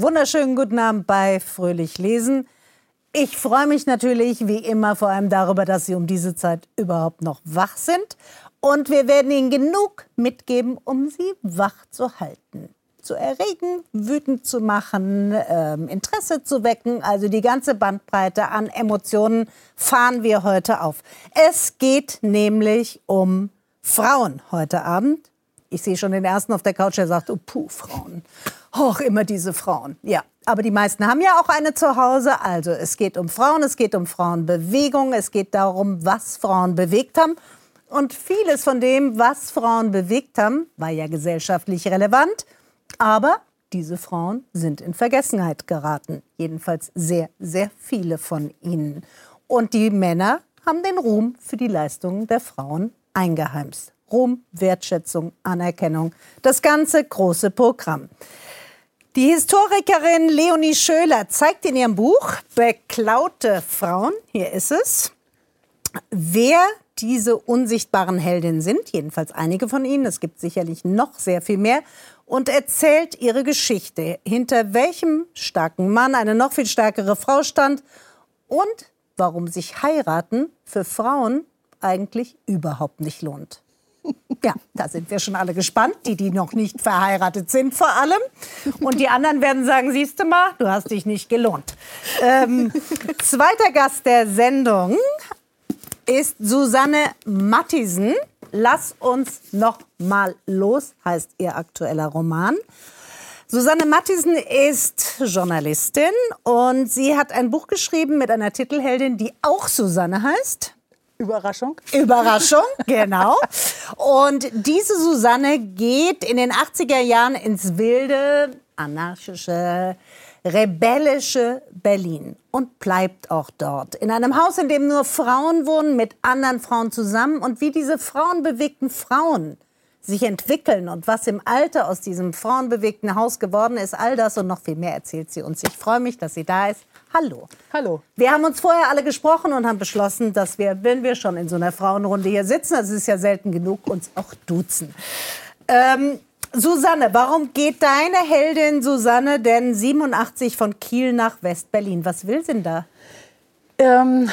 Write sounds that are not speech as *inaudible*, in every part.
Wunderschönen guten Abend bei Fröhlich Lesen. Ich freue mich natürlich wie immer vor allem darüber, dass Sie um diese Zeit überhaupt noch wach sind. Und wir werden Ihnen genug mitgeben, um Sie wach zu halten zu erregen, wütend zu machen, ähm, Interesse zu wecken. Also die ganze Bandbreite an Emotionen fahren wir heute auf. Es geht nämlich um Frauen heute Abend. Ich sehe schon den ersten auf der Couch, der sagt, oh puh, Frauen. Hoch, immer diese Frauen. Ja, aber die meisten haben ja auch eine zu Hause. Also es geht um Frauen, es geht um Frauenbewegung, es geht darum, was Frauen bewegt haben. Und vieles von dem, was Frauen bewegt haben, war ja gesellschaftlich relevant. Aber diese Frauen sind in Vergessenheit geraten. Jedenfalls sehr, sehr viele von ihnen. Und die Männer haben den Ruhm für die Leistungen der Frauen eingeheimst. Ruhm, Wertschätzung, Anerkennung. Das ganze große Programm. Die Historikerin Leonie Schöler zeigt in ihrem Buch Beklaute Frauen, hier ist es, wer diese unsichtbaren Heldinnen sind, jedenfalls einige von ihnen, es gibt sicherlich noch sehr viel mehr, und erzählt ihre Geschichte, hinter welchem starken Mann eine noch viel stärkere Frau stand und warum sich heiraten für Frauen eigentlich überhaupt nicht lohnt. *laughs* Ja, da sind wir schon alle gespannt, die, die noch nicht verheiratet sind vor allem. Und die anderen werden sagen, siehst du mal, du hast dich nicht gelohnt. Ähm, *laughs* zweiter Gast der Sendung ist Susanne Mattisen. Lass uns noch mal los, heißt ihr aktueller Roman. Susanne Mattisen ist Journalistin und sie hat ein Buch geschrieben mit einer Titelheldin, die auch Susanne heißt. Überraschung. Überraschung, *laughs* genau. Und diese Susanne geht in den 80er Jahren ins wilde, anarchische, rebellische Berlin und bleibt auch dort. In einem Haus, in dem nur Frauen wohnen, mit anderen Frauen zusammen. Und wie diese frauenbewegten Frauen sich entwickeln und was im Alter aus diesem frauenbewegten Haus geworden ist, all das und noch viel mehr erzählt sie uns. Ich freue mich, dass sie da ist. Hallo. Hallo. Wir haben uns vorher alle gesprochen und haben beschlossen, dass wir, wenn wir schon in so einer Frauenrunde hier sitzen, das ist ja selten genug, uns auch duzen. Ähm, Susanne, warum geht deine Heldin Susanne denn 87 von Kiel nach West-Berlin? Was will sie denn da? Ähm,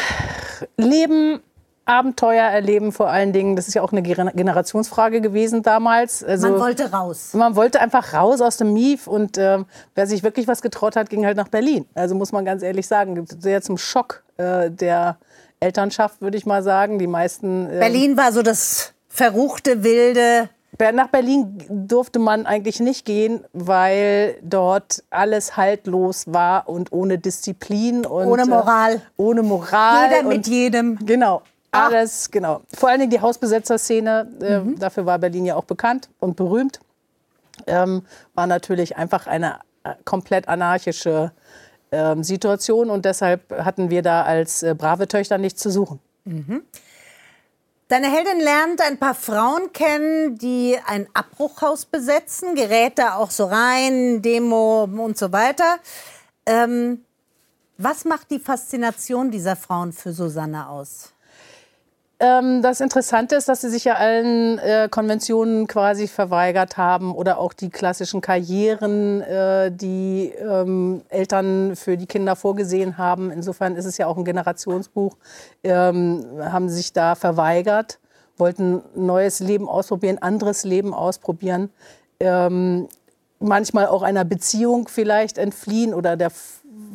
Leben, Abenteuer erleben vor allen Dingen. Das ist ja auch eine Generationsfrage gewesen damals. Also, man wollte raus. Man wollte einfach raus aus dem Mief und äh, wer sich wirklich was getraut hat, ging halt nach Berlin. Also muss man ganz ehrlich sagen, sehr zum Schock äh, der Elternschaft, würde ich mal sagen. Die meisten. Äh, Berlin war so das verruchte, wilde nach Berlin durfte man eigentlich nicht gehen, weil dort alles haltlos war und ohne Disziplin und ohne Moral. Äh, ohne Moral. Jeder mit jedem. Genau. Ah. Alles, genau. Vor allen Dingen die Hausbesetzerszene, äh, mhm. dafür war Berlin ja auch bekannt und berühmt, ähm, war natürlich einfach eine äh, komplett anarchische äh, Situation und deshalb hatten wir da als äh, brave Töchter nichts zu suchen. Mhm. Deine Heldin lernt ein paar Frauen kennen, die ein Abbruchhaus besetzen, gerät da auch so rein, Demo und so weiter. Ähm, was macht die Faszination dieser Frauen für Susanne aus? Ähm, das Interessante ist, dass sie sich ja allen äh, Konventionen quasi verweigert haben oder auch die klassischen Karrieren, äh, die ähm, Eltern für die Kinder vorgesehen haben. Insofern ist es ja auch ein Generationsbuch, ähm, haben sich da verweigert, wollten neues Leben ausprobieren, anderes Leben ausprobieren. Ähm, manchmal auch einer Beziehung vielleicht entfliehen oder der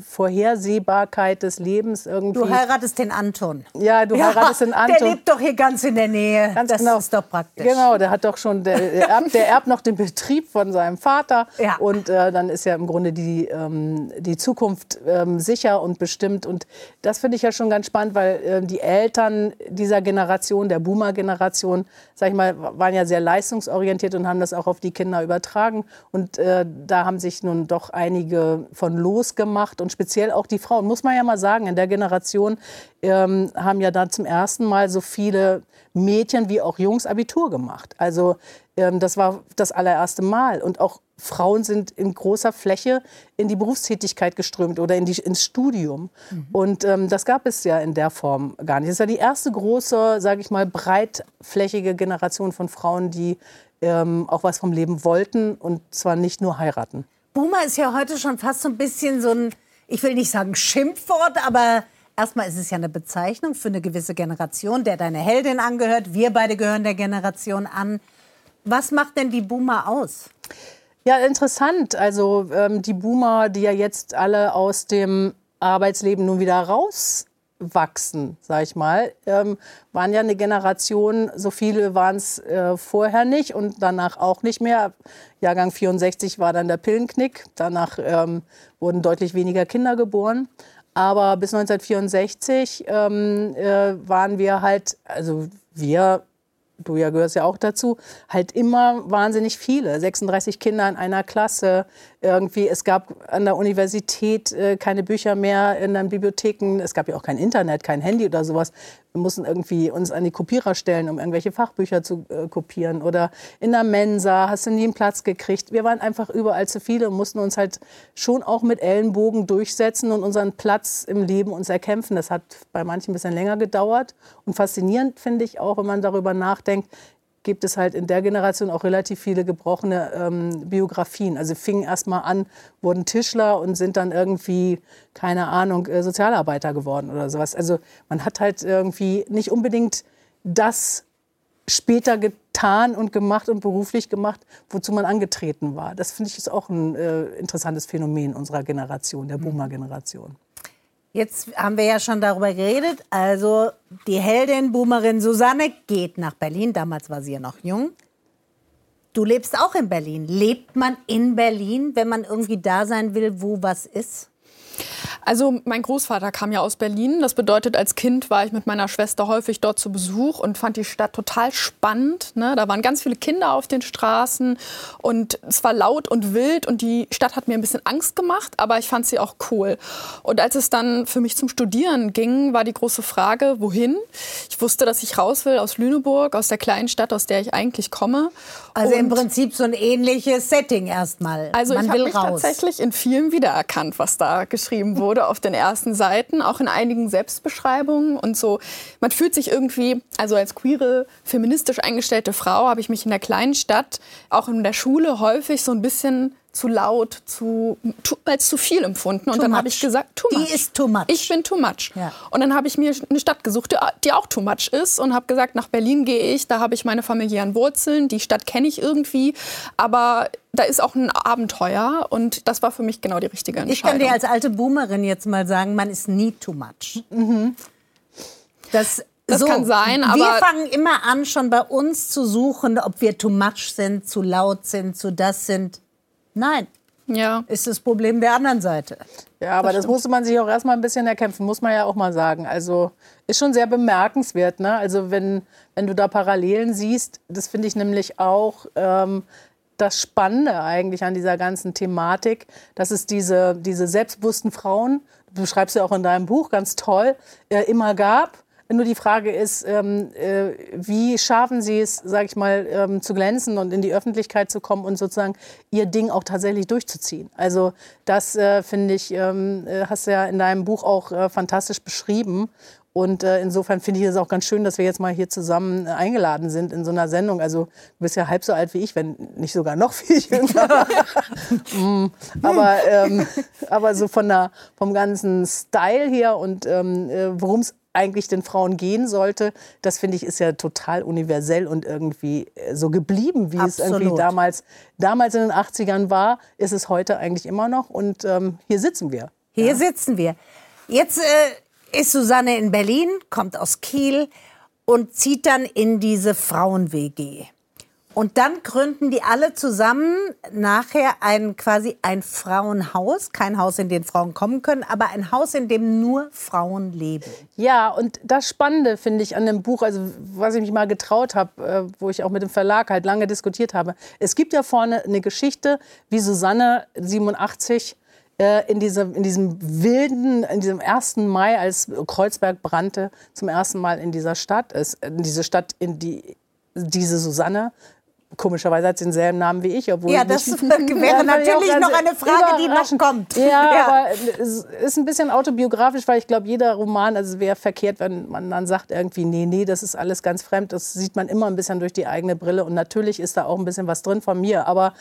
Vorhersehbarkeit des Lebens irgendwie. Du heiratest den Anton. Ja, du heiratest den Anton. Der lebt doch hier ganz in der Nähe. Ganz das genau. ist doch praktisch. Genau, der hat doch schon, der, der, erbt, der erbt noch den Betrieb von seinem Vater. Ja. Und äh, dann ist ja im Grunde die, ähm, die Zukunft ähm, sicher und bestimmt. Und das finde ich ja schon ganz spannend, weil äh, die Eltern dieser Generation, der Boomer-Generation, sag ich mal, waren ja sehr leistungsorientiert und haben das auch auf die Kinder übertragen. Und äh, da haben sich nun doch einige von losgemacht und und speziell auch die Frauen, muss man ja mal sagen, in der Generation ähm, haben ja dann zum ersten Mal so viele Mädchen wie auch Jungs Abitur gemacht. Also ähm, das war das allererste Mal. Und auch Frauen sind in großer Fläche in die Berufstätigkeit geströmt oder in die, ins Studium. Mhm. Und ähm, das gab es ja in der Form gar nicht. Das ist ja die erste große, sage ich mal, breitflächige Generation von Frauen, die ähm, auch was vom Leben wollten und zwar nicht nur heiraten. Boomer ist ja heute schon fast so ein bisschen so ein, ich will nicht sagen Schimpfwort, aber erstmal ist es ja eine Bezeichnung für eine gewisse Generation, der deine Heldin angehört. Wir beide gehören der Generation an. Was macht denn die Boomer aus? Ja, interessant. Also ähm, die Boomer, die ja jetzt alle aus dem Arbeitsleben nun wieder rauswachsen, sag ich mal, ähm, waren ja eine Generation, so viele waren es äh, vorher nicht und danach auch nicht mehr. Jahrgang 64 war dann der Pillenknick, danach ähm, wurden deutlich weniger Kinder geboren. Aber bis 1964 ähm, äh, waren wir halt, also wir du ja gehörst ja auch dazu, halt immer wahnsinnig viele. 36 Kinder in einer Klasse. Irgendwie, es gab an der Universität äh, keine Bücher mehr in den Bibliotheken. Es gab ja auch kein Internet, kein Handy oder sowas. Wir mussten irgendwie uns an die Kopierer stellen, um irgendwelche Fachbücher zu äh, kopieren. Oder in der Mensa hast du nie einen Platz gekriegt. Wir waren einfach überall zu viele und mussten uns halt schon auch mit Ellenbogen durchsetzen und unseren Platz im Leben uns erkämpfen. Das hat bei manchen ein bisschen länger gedauert. Und faszinierend finde ich auch, wenn man darüber nachdenkt, gibt es halt in der Generation auch relativ viele gebrochene ähm, Biografien. Also fingen erst mal an, wurden Tischler und sind dann irgendwie, keine Ahnung, äh, Sozialarbeiter geworden oder sowas. Also man hat halt irgendwie nicht unbedingt das später getan und gemacht und beruflich gemacht, wozu man angetreten war. Das finde ich ist auch ein äh, interessantes Phänomen unserer Generation, der Boomer-Generation. Jetzt haben wir ja schon darüber geredet. Also die Heldin, Boomerin Susanne geht nach Berlin. Damals war sie ja noch jung. Du lebst auch in Berlin. Lebt man in Berlin, wenn man irgendwie da sein will, wo was ist? Also mein Großvater kam ja aus Berlin. Das bedeutet, als Kind war ich mit meiner Schwester häufig dort zu Besuch und fand die Stadt total spannend. Ne? Da waren ganz viele Kinder auf den Straßen und es war laut und wild und die Stadt hat mir ein bisschen Angst gemacht, aber ich fand sie auch cool. Und als es dann für mich zum Studieren ging, war die große Frage, wohin? Ich wusste, dass ich raus will aus Lüneburg, aus der kleinen Stadt, aus der ich eigentlich komme. Also und im Prinzip so ein ähnliches Setting erstmal. Also Man ich habe mich raus. tatsächlich in vielen wiedererkannt, was da geschrieben wurde auf den ersten Seiten, auch in einigen Selbstbeschreibungen und so. Man fühlt sich irgendwie, also als queere, feministisch eingestellte Frau habe ich mich in der kleinen Stadt, auch in der Schule häufig so ein bisschen zu laut, zu, als zu viel empfunden. Too und dann habe ich gesagt, too much. Die ist too much. Ich bin too much. Ja. Und dann habe ich mir eine Stadt gesucht, die auch too much ist und habe gesagt, nach Berlin gehe ich, da habe ich meine familiären Wurzeln, die Stadt kenne ich irgendwie, aber da ist auch ein Abenteuer und das war für mich genau die richtige Entscheidung. Ich kann dir als alte Boomerin jetzt mal sagen, man ist nie too much. Mhm. Das das so, kann sein, aber. Wir fangen immer an, schon bei uns zu suchen, ob wir too much sind, zu laut sind, zu das sind. Nein. Ja. Ist das Problem der anderen Seite. Ja, aber das, das musste man sich auch erstmal ein bisschen erkämpfen, muss man ja auch mal sagen. Also ist schon sehr bemerkenswert. Ne? Also wenn, wenn du da Parallelen siehst, das finde ich nämlich auch ähm, das Spannende eigentlich an dieser ganzen Thematik, dass es diese, diese selbstbewussten Frauen, du beschreibst ja auch in deinem Buch ganz toll, äh, immer gab nur die Frage ist, ähm, äh, wie schaffen Sie es, sage ich mal, ähm, zu glänzen und in die Öffentlichkeit zu kommen und sozusagen Ihr Ding auch tatsächlich durchzuziehen. Also das äh, finde ich, ähm, äh, hast du ja in deinem Buch auch äh, fantastisch beschrieben. Und äh, insofern finde ich es auch ganz schön, dass wir jetzt mal hier zusammen äh, eingeladen sind in so einer Sendung. Also du bist ja halb so alt wie ich, wenn nicht sogar noch viel jünger. *laughs* mm, aber, ähm, aber so von der, vom ganzen Style her und ähm, äh, worum es eigentlich den Frauen gehen sollte, das finde ich ist ja total universell und irgendwie äh, so geblieben, wie Absolut. es irgendwie damals, damals in den 80ern war, ist es heute eigentlich immer noch. Und ähm, hier sitzen wir. Hier ja. sitzen wir. Jetzt äh, ist Susanne in Berlin, kommt aus Kiel und zieht dann in diese Frauen-WG. Und dann gründen die alle zusammen nachher ein quasi ein Frauenhaus, kein Haus, in dem Frauen kommen können, aber ein Haus, in dem nur Frauen leben. Ja, und das Spannende finde ich an dem Buch, also was ich mich mal getraut habe, äh, wo ich auch mit dem Verlag halt lange diskutiert habe. Es gibt ja vorne eine Geschichte, wie Susanne 87 äh, in, diese, in diesem wilden, in diesem 1. Mai, als Kreuzberg brannte, zum ersten Mal in dieser Stadt ist, in diese Stadt, in die diese Susanne Komischerweise hat sie denselben Namen wie ich, obwohl ja, das *laughs* wäre natürlich noch eine Frage, die noch kommt. Ja, *laughs* ja, aber es ist ein bisschen autobiografisch, weil ich glaube, jeder Roman, also es wäre verkehrt, wenn man dann sagt irgendwie, nee, nee, das ist alles ganz fremd. Das sieht man immer ein bisschen durch die eigene Brille und natürlich ist da auch ein bisschen was drin von mir. Aber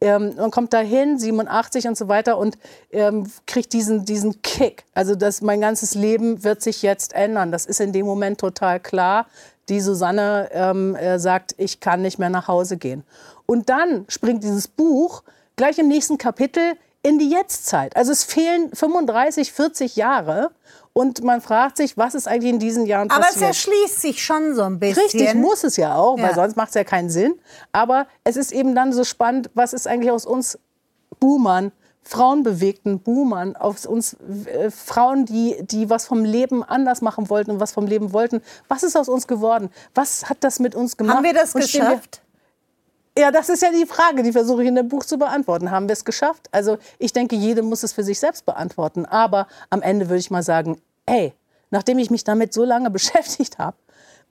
ähm, man kommt da hin, 87 und so weiter und ähm, kriegt diesen, diesen Kick. Also das, mein ganzes Leben wird sich jetzt ändern. Das ist in dem Moment total klar die Susanne ähm, äh, sagt, ich kann nicht mehr nach Hause gehen. Und dann springt dieses Buch gleich im nächsten Kapitel in die Jetztzeit. Also es fehlen 35, 40 Jahre. Und man fragt sich, was ist eigentlich in diesen Jahren passiert? Aber es erschließt sich schon so ein bisschen. Richtig, muss es ja auch, ja. weil sonst macht es ja keinen Sinn. Aber es ist eben dann so spannend, was ist eigentlich aus uns Boomern frauenbewegten Boomern, auf uns äh, Frauen, die, die was vom Leben anders machen wollten und was vom Leben wollten. Was ist aus uns geworden? Was hat das mit uns gemacht? Haben wir das geschafft? Wir, ja, das ist ja die Frage, die versuche ich in dem Buch zu beantworten. Haben wir es geschafft? Also ich denke, jede muss es für sich selbst beantworten. Aber am Ende würde ich mal sagen, ey, nachdem ich mich damit so lange *laughs* beschäftigt habe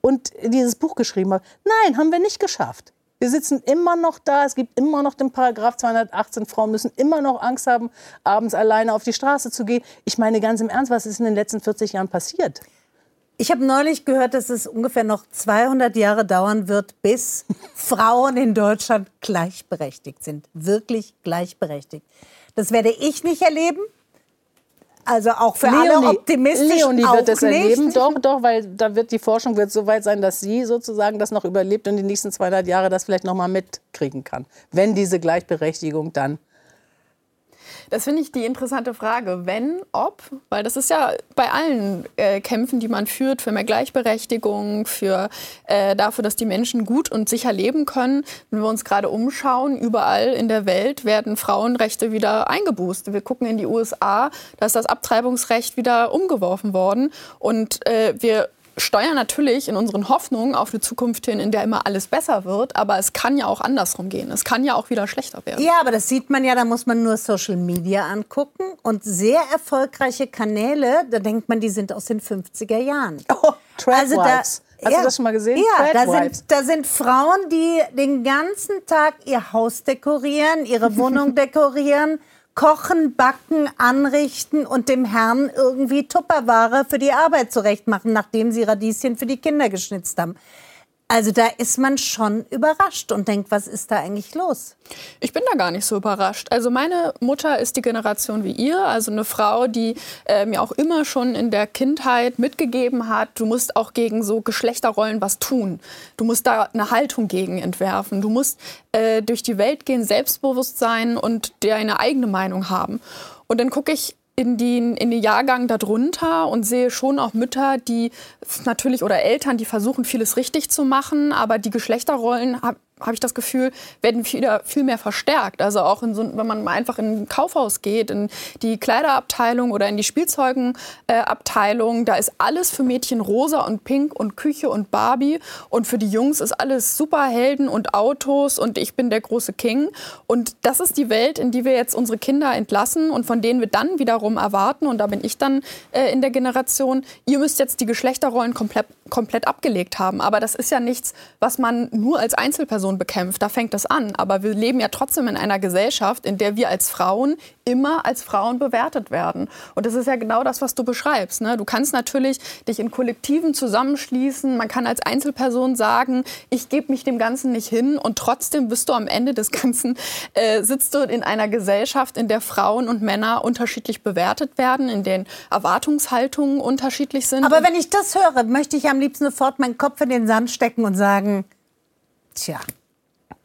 und dieses Buch geschrieben habe, nein, haben wir nicht geschafft. Wir sitzen immer noch da. Es gibt immer noch den Paragraph 218. Frauen müssen immer noch Angst haben, abends alleine auf die Straße zu gehen. Ich meine ganz im Ernst, was ist in den letzten 40 Jahren passiert? Ich habe neulich gehört, dass es ungefähr noch 200 Jahre dauern wird, bis *laughs* Frauen in Deutschland gleichberechtigt sind. Wirklich gleichberechtigt. Das werde ich nicht erleben. Also auch für Leonie, alle optimistisch Leonie wird es erleben, doch, doch, weil da wird die Forschung wird so weit sein, dass sie sozusagen das noch überlebt und die nächsten 200 Jahre das vielleicht noch mal mitkriegen kann, wenn diese Gleichberechtigung dann das finde ich die interessante Frage. Wenn, ob, weil das ist ja bei allen äh, Kämpfen, die man führt, für mehr Gleichberechtigung, für äh, dafür, dass die Menschen gut und sicher leben können. Wenn wir uns gerade umschauen, überall in der Welt werden Frauenrechte wieder eingeboost. Wir gucken in die USA, da ist das Abtreibungsrecht wieder umgeworfen worden. Und äh, wir steuern natürlich in unseren Hoffnungen auf eine Zukunft hin, in der immer alles besser wird. Aber es kann ja auch andersrum gehen. Es kann ja auch wieder schlechter werden. Ja, aber das sieht man ja, da muss man nur Social Media angucken. Und sehr erfolgreiche Kanäle, da denkt man, die sind aus den 50er Jahren. Oh, also da, Hast ja, du das schon mal gesehen? Ja, da sind, da sind Frauen, die den ganzen Tag ihr Haus dekorieren, ihre *laughs* Wohnung dekorieren kochen, backen, anrichten und dem Herrn irgendwie Tupperware für die Arbeit zurechtmachen, nachdem sie Radieschen für die Kinder geschnitzt haben. Also da ist man schon überrascht und denkt, was ist da eigentlich los? Ich bin da gar nicht so überrascht. Also meine Mutter ist die Generation wie ihr, also eine Frau, die äh, mir auch immer schon in der Kindheit mitgegeben hat, du musst auch gegen so Geschlechterrollen was tun. Du musst da eine Haltung gegen entwerfen. Du musst äh, durch die Welt gehen, selbstbewusst sein und dir eine eigene Meinung haben. Und dann gucke ich in den, in den Jahrgang darunter und sehe schon auch Mütter, die natürlich oder Eltern, die versuchen, vieles richtig zu machen, aber die Geschlechterrollen habe ich das Gefühl, werden viel, viel mehr verstärkt. Also auch so, wenn man einfach in ein Kaufhaus geht, in die Kleiderabteilung oder in die Spielzeugenabteilung, äh, da ist alles für Mädchen rosa und pink und Küche und Barbie und für die Jungs ist alles Superhelden und Autos und ich bin der große King. Und das ist die Welt, in die wir jetzt unsere Kinder entlassen und von denen wir dann wiederum erwarten, und da bin ich dann äh, in der Generation, ihr müsst jetzt die Geschlechterrollen komplett, komplett abgelegt haben. Aber das ist ja nichts, was man nur als Einzelperson Person bekämpft. Da fängt das an. Aber wir leben ja trotzdem in einer Gesellschaft, in der wir als Frauen immer als Frauen bewertet werden. Und das ist ja genau das, was du beschreibst. Ne? Du kannst natürlich dich in Kollektiven zusammenschließen. Man kann als Einzelperson sagen, ich gebe mich dem Ganzen nicht hin. Und trotzdem bist du am Ende des Ganzen, äh, sitzt du in einer Gesellschaft, in der Frauen und Männer unterschiedlich bewertet werden, in denen Erwartungshaltungen unterschiedlich sind. Aber wenn ich das höre, möchte ich am liebsten sofort meinen Kopf in den Sand stecken und sagen, Tja.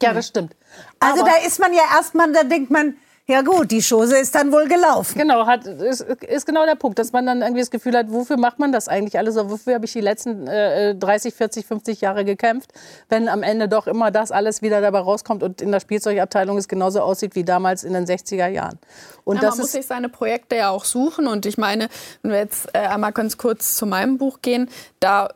Ja, das stimmt. Also Aber da ist man ja erstmal, da denkt man, ja gut, die Chose ist dann wohl gelaufen. Genau, hat, ist, ist genau der Punkt, dass man dann irgendwie das Gefühl hat, wofür macht man das eigentlich alles? Oder wofür habe ich die letzten äh, 30, 40, 50 Jahre gekämpft, wenn am Ende doch immer das alles wieder dabei rauskommt und in der Spielzeugabteilung es genauso aussieht wie damals in den 60er Jahren. Und ja, man muss sich seine Projekte ja auch suchen. Und ich meine, wenn wir jetzt äh, einmal ganz kurz zu meinem Buch gehen, da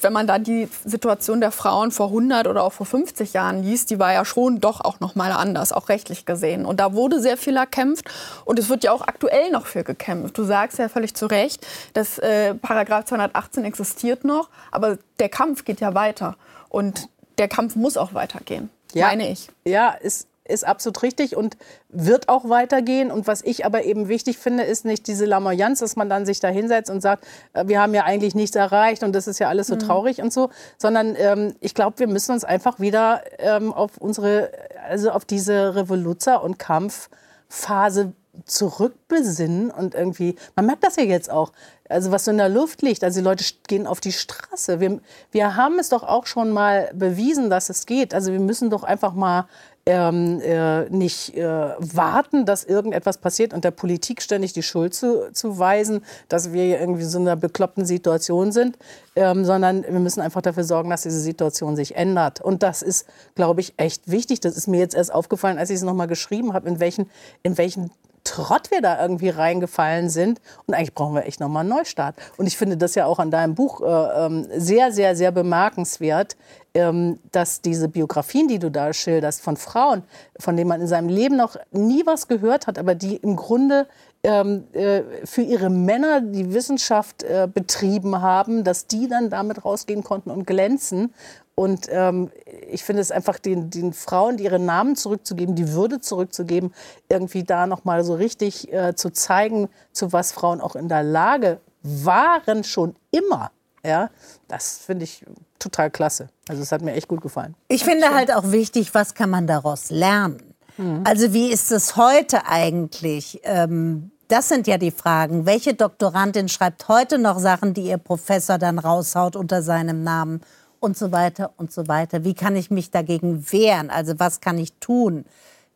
wenn man da die Situation der Frauen vor 100 oder auch vor 50 Jahren liest, die war ja schon doch auch noch mal anders, auch rechtlich gesehen. Und da wurde sehr viel erkämpft und es wird ja auch aktuell noch viel gekämpft. Du sagst ja völlig zu Recht, dass äh, Paragraph 218 existiert noch, aber der Kampf geht ja weiter und der Kampf muss auch weitergehen. ja, meine ich. Ja, ist, ist absolut richtig und wird auch weitergehen. Und was ich aber eben wichtig finde, ist nicht diese Lamoyanz, dass man dann sich da hinsetzt und sagt, äh, wir haben ja eigentlich nichts erreicht und das ist ja alles so mhm. traurig und so, sondern ähm, ich glaube, wir müssen uns einfach wieder ähm, auf unsere, also auf diese Revoluzer- und Kampfphase zurückbesinnen und irgendwie, man merkt das ja jetzt auch, also was so in der Luft liegt, also die Leute gehen auf die Straße. Wir, wir haben es doch auch schon mal bewiesen, dass es geht. Also wir müssen doch einfach mal ähm, äh, nicht äh, warten, dass irgendetwas passiert und der Politik ständig die Schuld zu, zu weisen, dass wir irgendwie so in einer bekloppten Situation sind, ähm, sondern wir müssen einfach dafür sorgen, dass diese Situation sich ändert. Und das ist, glaube ich, echt wichtig. Das ist mir jetzt erst aufgefallen, als ich es nochmal geschrieben habe, in welchen, in welchen Trott wir da irgendwie reingefallen sind. Und eigentlich brauchen wir echt nochmal einen Neustart. Und ich finde das ja auch an deinem Buch äh, ähm, sehr, sehr, sehr bemerkenswert, ähm, dass diese Biografien, die du da schilderst von Frauen, von denen man in seinem Leben noch nie was gehört hat, aber die im Grunde ähm, äh, für ihre Männer die Wissenschaft äh, betrieben haben, dass die dann damit rausgehen konnten und glänzen. Und ähm, ich finde es einfach den, den Frauen, die ihre Namen zurückzugeben, die Würde zurückzugeben, irgendwie da nochmal so richtig äh, zu zeigen, zu was Frauen auch in der Lage waren, schon immer. Ja, das finde ich total klasse. Also es hat mir echt gut gefallen. Ich finde halt auch wichtig, was kann man daraus lernen? Mhm. Also wie ist es heute eigentlich? Ähm, das sind ja die Fragen. Welche Doktorandin schreibt heute noch Sachen, die ihr Professor dann raushaut unter seinem Namen? und so weiter und so weiter. Wie kann ich mich dagegen wehren? Also was kann ich tun?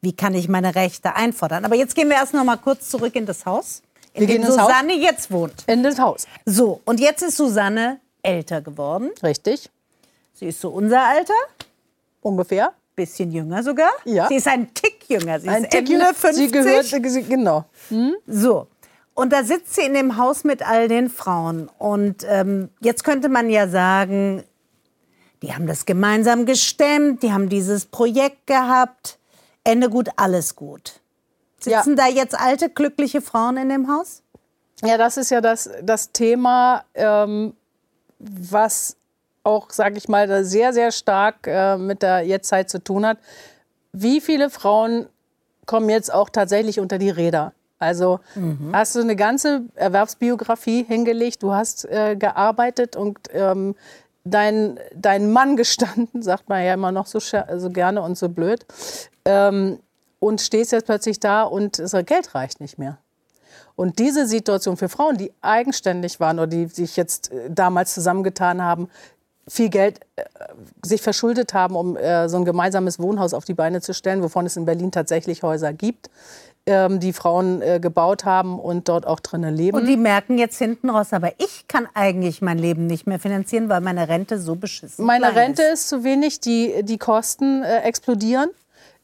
Wie kann ich meine Rechte einfordern? Aber jetzt gehen wir erst noch mal kurz zurück in das Haus, in dem Susanne Haus. jetzt wohnt. In das Haus. So, und jetzt ist Susanne älter geworden. Richtig. Sie ist so unser Alter. Ungefähr. Bisschen jünger sogar. Ja. Sie ist ein Tick jünger. Sie ein ist Tick Ende jünger. 50. Sie gehört, genau. Hm? So. Und da sitzt sie in dem Haus mit all den Frauen. Und ähm, jetzt könnte man ja sagen, die haben das gemeinsam gestemmt, die haben dieses Projekt gehabt. Ende gut, alles gut. Sitzen ja. da jetzt alte, glückliche Frauen in dem Haus? Ja, das ist ja das, das Thema, ähm, was auch, sage ich mal, sehr, sehr stark äh, mit der Jetztzeit zu tun hat. Wie viele Frauen kommen jetzt auch tatsächlich unter die Räder? Also mhm. hast du eine ganze Erwerbsbiografie hingelegt, du hast äh, gearbeitet und ähm, dein, dein Mann gestanden, *laughs* sagt man ja immer noch so, so gerne und so blöd, ähm, und stehst jetzt plötzlich da und das Geld reicht nicht mehr. Und diese Situation für Frauen, die eigenständig waren oder die sich jetzt äh, damals zusammengetan haben, viel Geld äh, sich verschuldet haben, um äh, so ein gemeinsames Wohnhaus auf die Beine zu stellen, wovon es in Berlin tatsächlich Häuser gibt, ähm, die Frauen äh, gebaut haben und dort auch drinnen leben. Und die merken jetzt hinten raus, aber ich kann eigentlich mein Leben nicht mehr finanzieren, weil meine Rente so beschissen ist. Meine Rente ist. ist zu wenig, die, die Kosten äh, explodieren.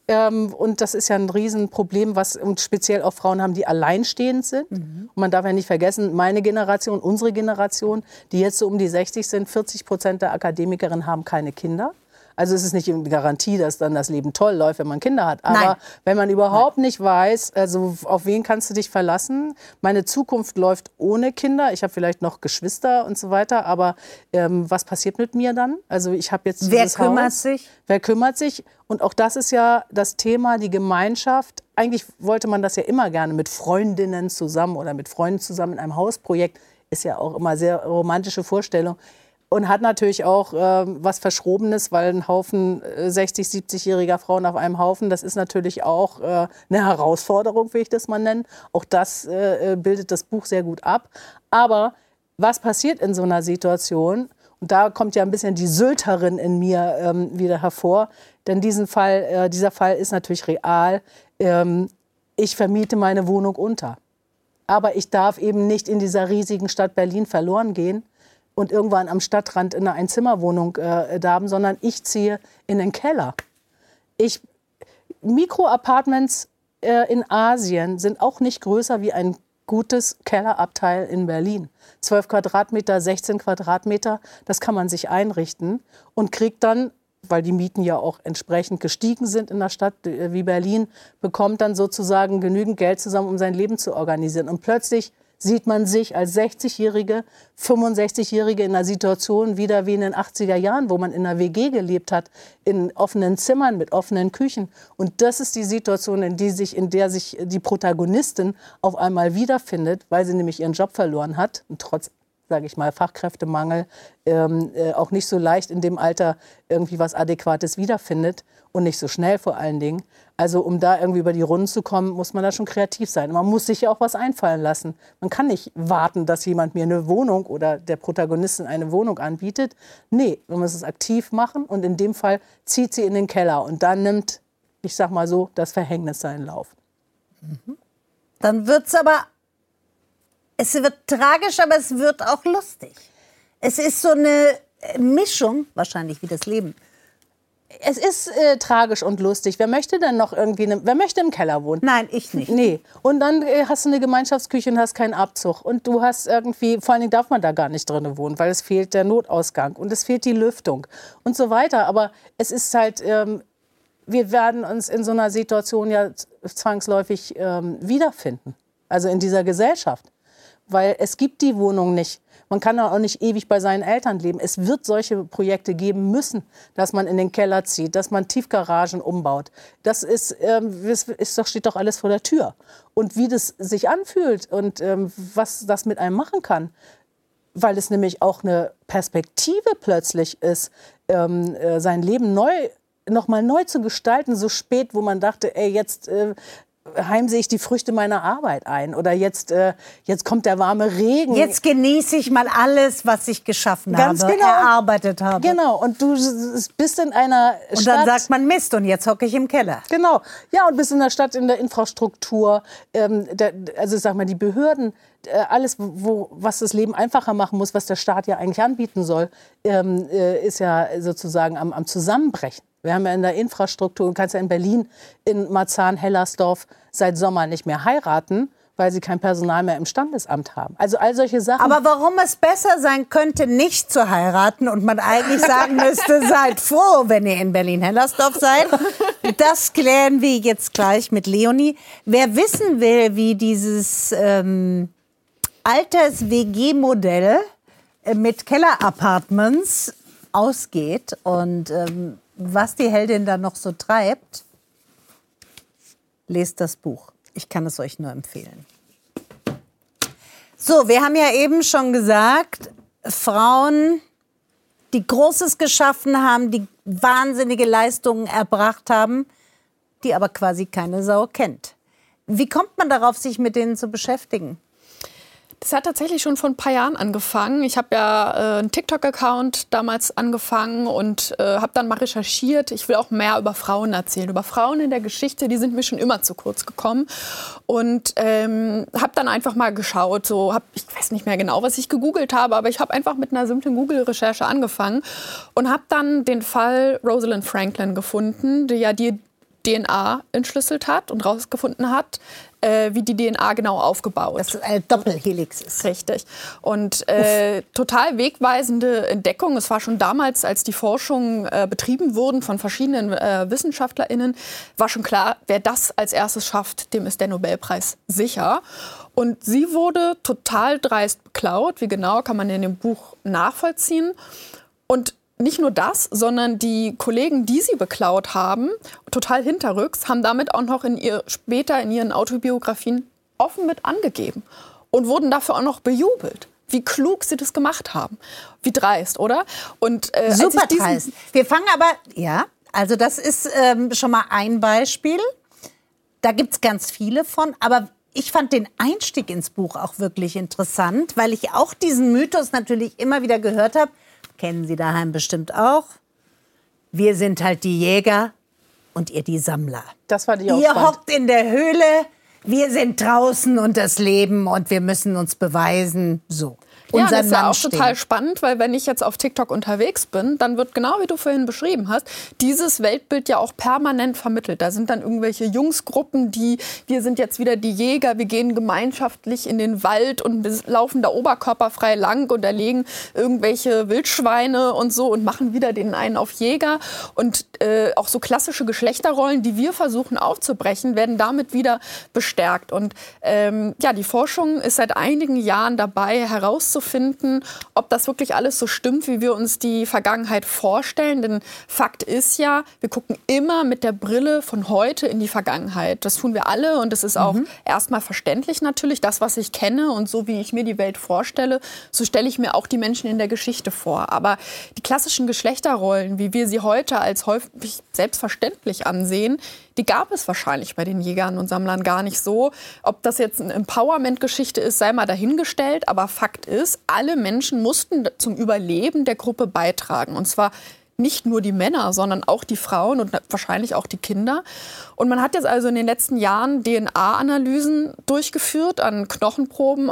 Ähm, und das ist ja ein Riesenproblem, was und speziell auch Frauen haben, die alleinstehend sind. Mhm. Und man darf ja nicht vergessen, meine Generation, unsere Generation, die jetzt so um die 60 sind, 40 Prozent der Akademikerinnen haben keine Kinder. Also es ist nicht eine Garantie, dass dann das Leben toll läuft, wenn man Kinder hat. Aber Nein. wenn man überhaupt Nein. nicht weiß, also auf wen kannst du dich verlassen? Meine Zukunft läuft ohne Kinder. Ich habe vielleicht noch Geschwister und so weiter. Aber ähm, was passiert mit mir dann? Also ich habe jetzt Wer kümmert Haus. sich? Wer kümmert sich? Und auch das ist ja das Thema, die Gemeinschaft. Eigentlich wollte man das ja immer gerne mit Freundinnen zusammen oder mit Freunden zusammen in einem Hausprojekt. Ist ja auch immer sehr romantische Vorstellung und hat natürlich auch äh, was Verschrobenes, weil ein Haufen 60, äh, 70-jähriger Frauen auf einem Haufen, das ist natürlich auch äh, eine Herausforderung, will ich das mal nennen. Auch das äh, äh, bildet das Buch sehr gut ab. Aber was passiert in so einer Situation? Und da kommt ja ein bisschen die Sylterin in mir ähm, wieder hervor. Denn diesen Fall, äh, dieser Fall ist natürlich real. Ähm, ich vermiete meine Wohnung unter. Aber ich darf eben nicht in dieser riesigen Stadt Berlin verloren gehen und irgendwann am Stadtrand in einer Einzimmerwohnung äh, da haben, sondern ich ziehe in den Keller. Ich, Mikroapartments äh, in Asien sind auch nicht größer wie ein gutes Kellerabteil in Berlin. 12 Quadratmeter, 16 Quadratmeter, das kann man sich einrichten und kriegt dann, weil die Mieten ja auch entsprechend gestiegen sind in einer Stadt äh, wie Berlin, bekommt dann sozusagen genügend Geld zusammen, um sein Leben zu organisieren. Und plötzlich sieht man sich als 60-Jährige, 65-Jährige in einer Situation wieder wie in den 80er Jahren, wo man in einer WG gelebt hat, in offenen Zimmern mit offenen Küchen. Und das ist die Situation, in, die sich, in der sich die Protagonistin auf einmal wiederfindet, weil sie nämlich ihren Job verloren hat trotz sage ich mal, Fachkräftemangel, ähm, äh, auch nicht so leicht in dem Alter irgendwie was Adäquates wiederfindet und nicht so schnell vor allen Dingen. Also um da irgendwie über die Runden zu kommen, muss man da schon kreativ sein. Man muss sich ja auch was einfallen lassen. Man kann nicht warten, dass jemand mir eine Wohnung oder der Protagonistin eine Wohnung anbietet. Nee, man muss es aktiv machen und in dem Fall zieht sie in den Keller und dann nimmt, ich sag mal so, das Verhängnis seinen Lauf. Mhm. Dann wird es aber, es wird tragisch, aber es wird auch lustig. Es ist so eine Mischung, wahrscheinlich wie das Leben, es ist äh, tragisch und lustig. Wer möchte denn noch irgendwie, ne, wer möchte im Keller wohnen? Nein, ich nicht. Nee. Und dann äh, hast du eine Gemeinschaftsküche und hast keinen Abzug. Und du hast irgendwie, vor allen Dingen darf man da gar nicht drin wohnen, weil es fehlt der Notausgang und es fehlt die Lüftung und so weiter. Aber es ist halt, ähm, wir werden uns in so einer Situation ja zwangsläufig ähm, wiederfinden. Also in dieser Gesellschaft. Weil es gibt die Wohnung nicht. Man kann auch nicht ewig bei seinen Eltern leben. Es wird solche Projekte geben müssen, dass man in den Keller zieht, dass man Tiefgaragen umbaut. Das ist, ähm, ist doch, steht doch alles vor der Tür. Und wie das sich anfühlt und ähm, was das mit einem machen kann, weil es nämlich auch eine Perspektive plötzlich ist, ähm, äh, sein Leben neu noch mal neu zu gestalten, so spät, wo man dachte, ey, jetzt äh, heimsehe ich die Früchte meiner Arbeit ein. Oder jetzt, äh, jetzt kommt der warme Regen. Jetzt genieße ich mal alles, was ich geschaffen Ganz habe, genau. erarbeitet habe. Genau, und du bist in einer Stadt... Und dann sagt man Mist und jetzt hocke ich im Keller. Genau, ja, und bist in der Stadt, in der Infrastruktur, ähm, der, also sag mal, die Behörden, äh, alles, wo, was das Leben einfacher machen muss, was der Staat ja eigentlich anbieten soll, ähm, äh, ist ja sozusagen am, am Zusammenbrechen. Wir haben ja in der Infrastruktur, du kannst ja in Berlin, in Marzahn-Hellersdorf seit Sommer nicht mehr heiraten, weil sie kein Personal mehr im Standesamt haben. Also all solche Sachen. Aber warum es besser sein könnte, nicht zu heiraten und man eigentlich sagen müsste, *laughs* seid froh, wenn ihr in Berlin-Hellersdorf seid, das klären wir jetzt gleich mit Leonie. Wer wissen will, wie dieses ähm, Alters-WG-Modell äh, mit Keller-Apartments ausgeht und ähm, was die Heldin da noch so treibt, lest das Buch. Ich kann es euch nur empfehlen. So, wir haben ja eben schon gesagt, Frauen, die Großes geschaffen haben, die wahnsinnige Leistungen erbracht haben, die aber quasi keine Sau kennt. Wie kommt man darauf, sich mit denen zu beschäftigen? Das hat tatsächlich schon vor ein paar Jahren angefangen. Ich habe ja äh, einen TikTok-Account damals angefangen und äh, habe dann mal recherchiert. Ich will auch mehr über Frauen erzählen, über Frauen in der Geschichte. Die sind mir schon immer zu kurz gekommen. Und ähm, habe dann einfach mal geschaut. So, hab, ich weiß nicht mehr genau, was ich gegoogelt habe, aber ich habe einfach mit einer simplen Google-Recherche angefangen und habe dann den Fall Rosalind Franklin gefunden, die ja die DNA entschlüsselt hat und herausgefunden hat, äh, wie die DNA genau aufgebaut ist. Das ist eine Doppelhelix ist. Richtig. Und äh, total wegweisende Entdeckung. Es war schon damals, als die Forschung äh, betrieben wurden von verschiedenen äh, WissenschaftlerInnen, war schon klar, wer das als erstes schafft, dem ist der Nobelpreis sicher. Und sie wurde total dreist beklaut. Wie genau kann man in dem Buch nachvollziehen. Und nicht nur das, sondern die Kollegen, die sie beklaut haben, total hinterrücks, haben damit auch noch in ihr, später in ihren Autobiografien offen mit angegeben und wurden dafür auch noch bejubelt. Wie klug sie das gemacht haben. Wie dreist, oder? Und, äh, Super dreist. Wir fangen aber, ja, also das ist ähm, schon mal ein Beispiel. Da gibt es ganz viele von, aber ich fand den Einstieg ins Buch auch wirklich interessant, weil ich auch diesen Mythos natürlich immer wieder gehört habe kennen Sie daheim bestimmt auch. Wir sind halt die Jäger und ihr die Sammler. Das war die Ihr spannend. hockt in der Höhle, wir sind draußen und das Leben und wir müssen uns beweisen. So. Und ja, das ist ja auch stehen. total spannend, weil wenn ich jetzt auf TikTok unterwegs bin, dann wird genau wie du vorhin beschrieben hast, dieses Weltbild ja auch permanent vermittelt. Da sind dann irgendwelche Jungsgruppen, die wir sind jetzt wieder die Jäger, wir gehen gemeinschaftlich in den Wald und laufen da oberkörperfrei lang und erlegen irgendwelche Wildschweine und so und machen wieder den einen auf Jäger und äh, auch so klassische Geschlechterrollen, die wir versuchen aufzubrechen, werden damit wieder bestärkt. Und ähm, ja, die Forschung ist seit einigen Jahren dabei herauszufinden herauszufinden, ob das wirklich alles so stimmt, wie wir uns die Vergangenheit vorstellen. Denn Fakt ist ja, wir gucken immer mit der Brille von heute in die Vergangenheit. Das tun wir alle und es ist auch mhm. erstmal verständlich natürlich. Das, was ich kenne und so wie ich mir die Welt vorstelle, so stelle ich mir auch die Menschen in der Geschichte vor. Aber die klassischen Geschlechterrollen, wie wir sie heute als häufig selbstverständlich ansehen, die gab es wahrscheinlich bei den Jägern und Sammlern gar nicht so. Ob das jetzt eine Empowerment-Geschichte ist, sei mal dahingestellt. Aber Fakt ist, alle Menschen mussten zum Überleben der Gruppe beitragen. Und zwar nicht nur die Männer, sondern auch die Frauen und wahrscheinlich auch die Kinder. Und man hat jetzt also in den letzten Jahren DNA-Analysen durchgeführt an Knochenproben,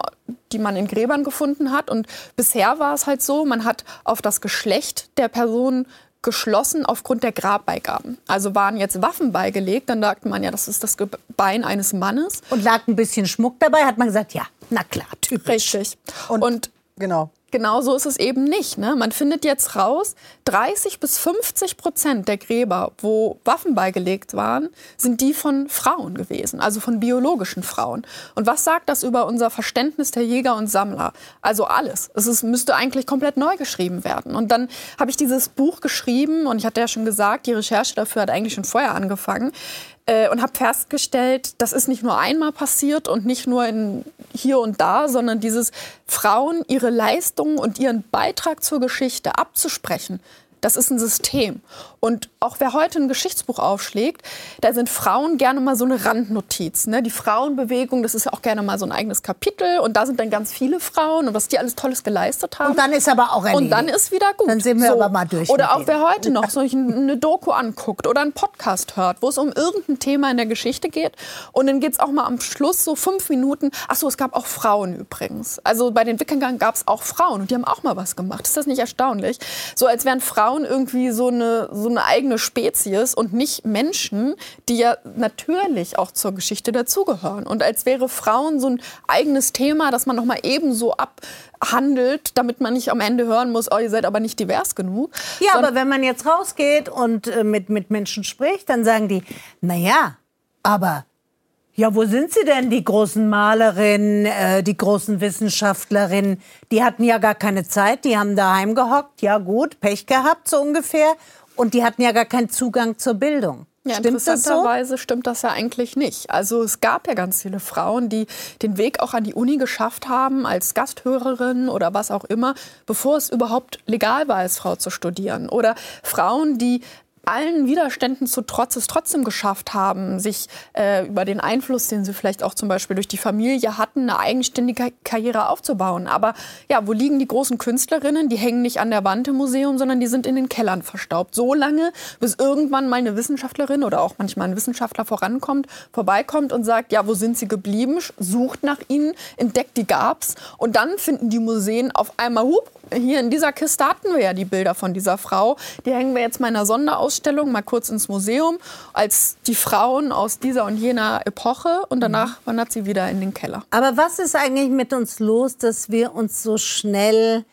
die man in Gräbern gefunden hat. Und bisher war es halt so, man hat auf das Geschlecht der Person geschlossen aufgrund der Grabbeigaben. Also waren jetzt Waffen beigelegt, dann sagte man ja, das ist das Bein eines Mannes. Und lag ein bisschen Schmuck dabei, hat man gesagt, ja, na klar, typisch. Richtig. Und, und genau genau so ist es eben nicht. Ne? Man findet jetzt raus, 30 bis 50 Prozent der Gräber, wo Waffen beigelegt waren, sind die von Frauen gewesen, also von biologischen Frauen. Und was sagt das über unser Verständnis der Jäger und Sammler? Also alles. Es ist, müsste eigentlich komplett neu geschrieben werden. Und dann habe ich dieses Buch geschrieben und ich hatte ja schon gesagt, die Recherche dafür hat eigentlich schon vorher angefangen äh, und habe festgestellt, das ist nicht nur einmal passiert und nicht nur in hier und da, sondern dieses Frauen ihre Leistungen und ihren Beitrag zur Geschichte abzusprechen, das ist ein System. Und auch wer heute ein Geschichtsbuch aufschlägt, da sind Frauen gerne mal so eine Randnotiz. Ne? Die Frauenbewegung, das ist ja auch gerne mal so ein eigenes Kapitel. Und da sind dann ganz viele Frauen und was die alles Tolles geleistet haben. Und dann ist aber auch erledigt. Und dann ist wieder gut. Dann sind wir so. aber mal durch. Oder auch wer heute noch so eine Doku anguckt oder einen Podcast hört, wo es um irgendein Thema in der Geschichte geht. Und dann geht es auch mal am Schluss so fünf Minuten. Ach so, es gab auch Frauen übrigens. Also bei den Wikingern gab es auch Frauen und die haben auch mal was gemacht. Ist das nicht erstaunlich? So als wären Frauen Frauen irgendwie so eine, so eine eigene Spezies und nicht Menschen, die ja natürlich auch zur Geschichte dazugehören. Und als wäre Frauen so ein eigenes Thema, das man noch mal ebenso abhandelt, damit man nicht am Ende hören muss, oh, ihr seid aber nicht divers genug. Ja, aber wenn man jetzt rausgeht und äh, mit, mit Menschen spricht, dann sagen die, naja, aber ja, wo sind sie denn, die großen Malerinnen, äh, die großen Wissenschaftlerinnen? Die hatten ja gar keine Zeit, die haben daheim gehockt, ja gut, Pech gehabt so ungefähr. Und die hatten ja gar keinen Zugang zur Bildung. Ja, stimmt interessanterweise das so? stimmt das ja eigentlich nicht. Also es gab ja ganz viele Frauen, die den Weg auch an die Uni geschafft haben, als Gasthörerin oder was auch immer, bevor es überhaupt legal war, als Frau zu studieren. Oder Frauen, die allen Widerständen zu trotz es trotzdem geschafft haben, sich äh, über den Einfluss, den sie vielleicht auch zum Beispiel durch die Familie hatten, eine eigenständige Karriere aufzubauen. Aber ja, wo liegen die großen Künstlerinnen? Die hängen nicht an der Wand im Museum, sondern die sind in den Kellern verstaubt. So lange, bis irgendwann mal eine Wissenschaftlerin oder auch manchmal ein Wissenschaftler vorankommt, vorbeikommt und sagt, ja, wo sind sie geblieben? Sucht nach ihnen, entdeckt die gab's und dann finden die Museen auf einmal, hup, hier in dieser Kiste hatten wir ja die Bilder von dieser Frau. Die hängen wir jetzt mal in einer Sonderausstellung, mal kurz ins Museum, als die Frauen aus dieser und jener Epoche. Und danach mhm. wandert sie wieder in den Keller. Aber was ist eigentlich mit uns los, dass wir uns so schnell